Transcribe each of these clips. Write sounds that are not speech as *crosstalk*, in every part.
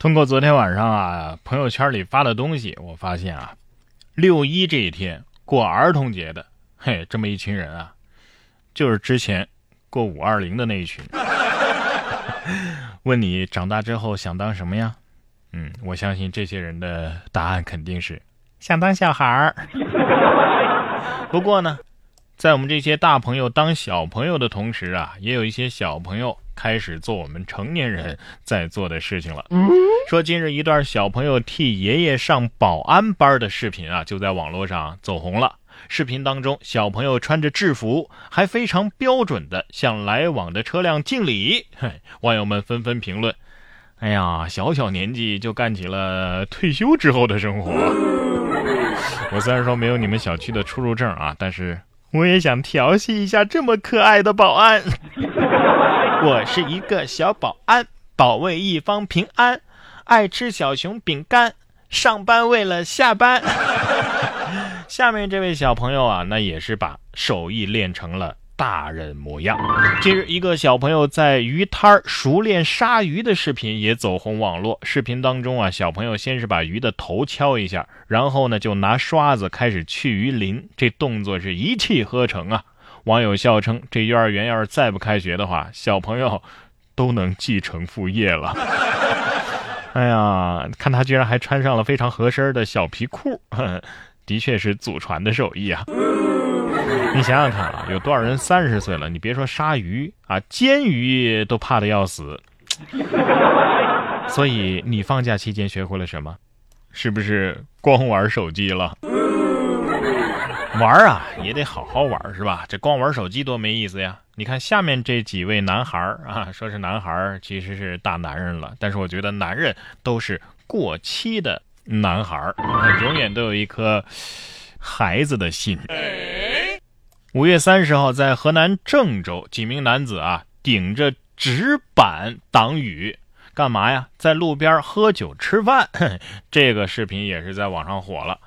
通过昨天晚上啊朋友圈里发的东西，我发现啊，六一这一天过儿童节的，嘿，这么一群人啊，就是之前过五二零的那一群。问你长大之后想当什么呀？嗯，我相信这些人的答案肯定是想当小孩儿。不过呢，在我们这些大朋友当小朋友的同时啊，也有一些小朋友。开始做我们成年人在做的事情了。说今日一段小朋友替爷爷上保安班的视频啊，就在网络上走红了。视频当中，小朋友穿着制服，还非常标准的向来往的车辆敬礼。*laughs* 网友们纷纷评论：“哎呀，小小年纪就干起了退休之后的生活。*laughs* ”我虽然说没有你们小区的出入证啊，但是我也想调戏一下这么可爱的保安。*laughs* 我是一个小保安，保卫一方平安，爱吃小熊饼干，上班为了下班。*laughs* 下面这位小朋友啊，那也是把手艺练成了大人模样。近日，一个小朋友在鱼摊熟练杀鱼的视频也走红网络。视频当中啊，小朋友先是把鱼的头敲一下，然后呢就拿刷子开始去鱼鳞，这动作是一气呵成啊。网友笑称：“这幼儿园要是再不开学的话，小朋友都能继承父业了。*laughs* ”哎呀，看他居然还穿上了非常合身的小皮裤，*laughs* 的确是祖传的手艺啊！你想想看啊，有多少人三十岁了，你别说杀鱼啊，煎鱼都怕的要死。*laughs* 所以你放假期间学会了什么？是不是光玩手机了？玩啊，也得好好玩，是吧？这光玩手机多没意思呀！你看下面这几位男孩啊，说是男孩其实是大男人了。但是我觉得男人都是过期的男孩永远都有一颗孩子的心。五月三十号，在河南郑州，几名男子啊，顶着纸板挡雨，干嘛呀？在路边喝酒吃饭。*laughs* 这个视频也是在网上火了。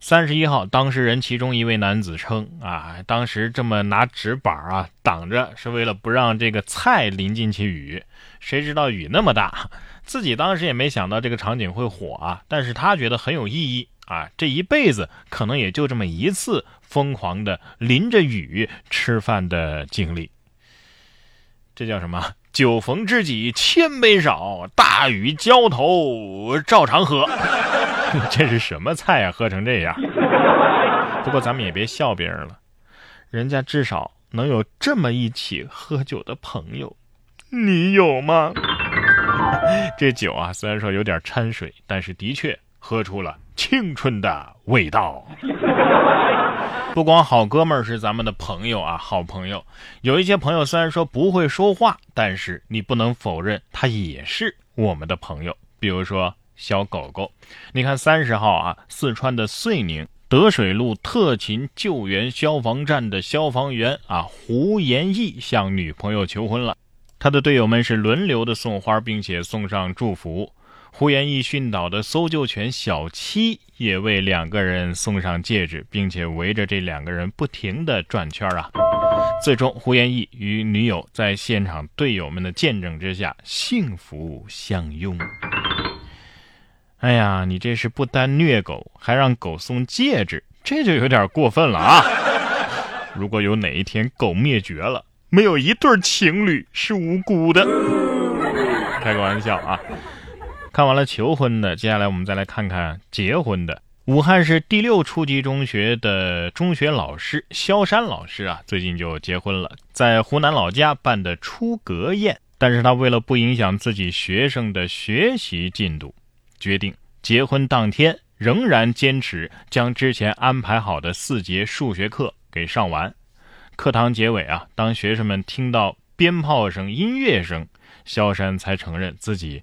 三十一号，当事人其中一位男子称：“啊，当时这么拿纸板啊挡着，是为了不让这个菜淋进去雨。谁知道雨那么大，自己当时也没想到这个场景会火啊。但是他觉得很有意义啊，这一辈子可能也就这么一次疯狂的淋着雨吃饭的经历。这叫什么？酒逢知己千杯少，大雨浇头照常喝。” *laughs* 这是什么菜呀？喝成这样。不过咱们也别笑别人了，人家至少能有这么一起喝酒的朋友，你有吗？*laughs* 这酒啊，虽然说有点掺水，但是的确喝出了青春的味道。不光好哥们儿是咱们的朋友啊，好朋友，有一些朋友虽然说不会说话，但是你不能否认他也是我们的朋友，比如说。小狗狗，你看三十号啊，四川的遂宁德水路特勤救援消防站的消防员啊胡延义向女朋友求婚了，他的队友们是轮流的送花，并且送上祝福。胡延义训导的搜救犬小七也为两个人送上戒指，并且围着这两个人不停的转圈啊。最终，胡延义与女友在现场队友们的见证之下幸福相拥。哎呀，你这是不单虐狗，还让狗送戒指，这就有点过分了啊！*laughs* 如果有哪一天狗灭绝了，没有一对情侣是无辜的。*laughs* 开个玩笑啊！看完了求婚的，接下来我们再来看看结婚的。武汉市第六初级中学的中学老师萧山老师啊，最近就结婚了，在湖南老家办的出阁宴，但是他为了不影响自己学生的学习进度。决定结婚当天仍然坚持将之前安排好的四节数学课给上完。课堂结尾啊，当学生们听到鞭炮声、音乐声，萧山才承认自己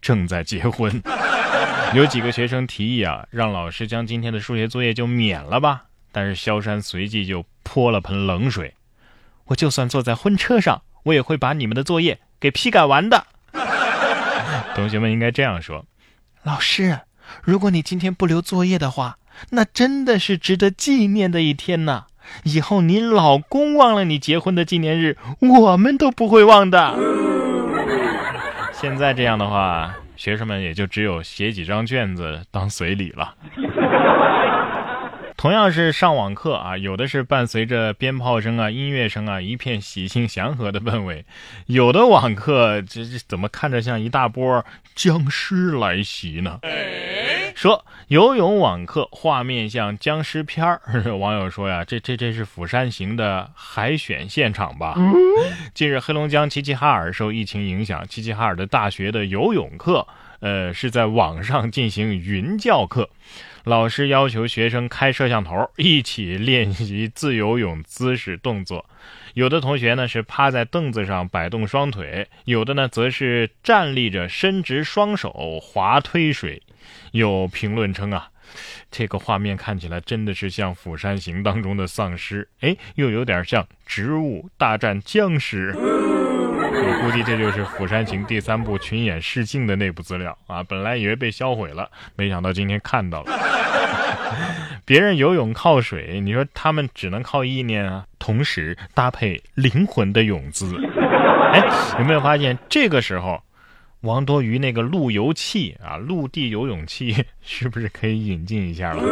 正在结婚。*laughs* 有几个学生提议啊，让老师将今天的数学作业就免了吧。但是萧山随即就泼了盆冷水：“我就算坐在婚车上，我也会把你们的作业给批改完的。*laughs* ”同学们应该这样说。老师，如果你今天不留作业的话，那真的是值得纪念的一天呐！以后你老公忘了你结婚的纪念日，我们都不会忘的。*laughs* 现在这样的话，学生们也就只有写几张卷子当随礼了。同样是上网课啊，有的是伴随着鞭炮声啊、音乐声啊，一片喜庆祥和的氛围；有的网课这这怎么看着像一大波僵尸来袭呢？说游泳网课画面像僵尸片儿，网友说呀，这这这是《釜山行》的海选现场吧？近日，黑龙江齐齐哈尔受疫情影响，齐齐哈尔的大学的游泳课，呃，是在网上进行云教课。老师要求学生开摄像头，一起练习自由泳姿势动作。有的同学呢是趴在凳子上摆动双腿，有的呢则是站立着伸直双手划推水。有评论称啊，*laughs* 这个画面看起来真的是像《釜山行》当中的丧尸，哎，又有点像《植物大战僵尸》。*laughs* 我估计这就是《釜山行》第三部群演试镜的内部资料啊！本来以为被销毁了，没想到今天看到了。别人游泳靠水，你说他们只能靠意念啊，同时搭配灵魂的泳姿。*laughs* 哎，有没有发现这个时候，王多鱼那个陆游器啊，陆地游泳器是不是可以引进一下了？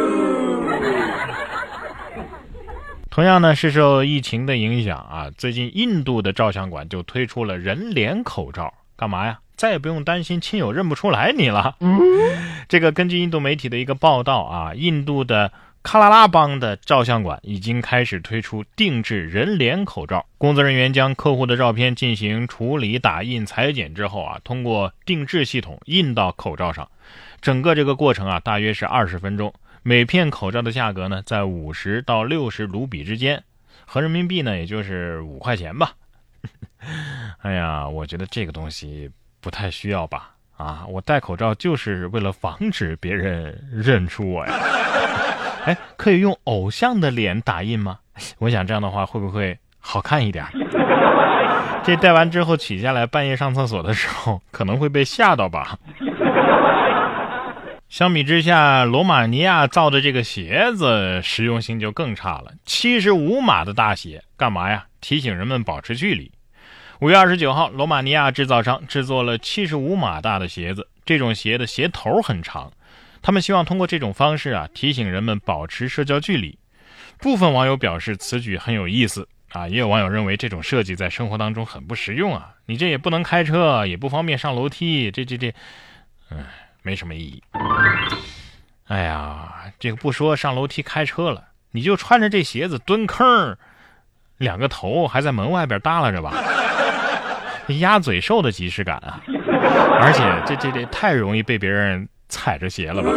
同样呢，是受疫情的影响啊，最近印度的照相馆就推出了人脸口罩，干嘛呀？再也不用担心亲友认不出来你了。这个根据印度媒体的一个报道啊，印度的喀拉拉邦的照相馆已经开始推出定制人脸口罩，工作人员将客户的照片进行处理、打印、裁剪之后啊，通过定制系统印到口罩上，整个这个过程啊，大约是二十分钟。每片口罩的价格呢，在五十到六十卢比之间，合人民币呢，也就是五块钱吧。*laughs* 哎呀，我觉得这个东西不太需要吧？啊，我戴口罩就是为了防止别人认出我呀。哎，可以用偶像的脸打印吗？我想这样的话会不会好看一点？*laughs* 这戴完之后取下来，半夜上厕所的时候可能会被吓到吧？相比之下，罗马尼亚造的这个鞋子实用性就更差了。七十五码的大鞋干嘛呀？提醒人们保持距离。五月二十九号，罗马尼亚制造商制作了七十五码大的鞋子，这种鞋的鞋头很长，他们希望通过这种方式啊，提醒人们保持社交距离。部分网友表示此举很有意思啊，也有网友认为这种设计在生活当中很不实用啊，你这也不能开车，也不方便上楼梯，这这这，嗯。没什么意义。哎呀，这个不说上楼梯开车了，你就穿着这鞋子蹲坑，两个头还在门外边耷拉着吧，鸭嘴兽的即视感啊！而且这这这太容易被别人踩着鞋了吧？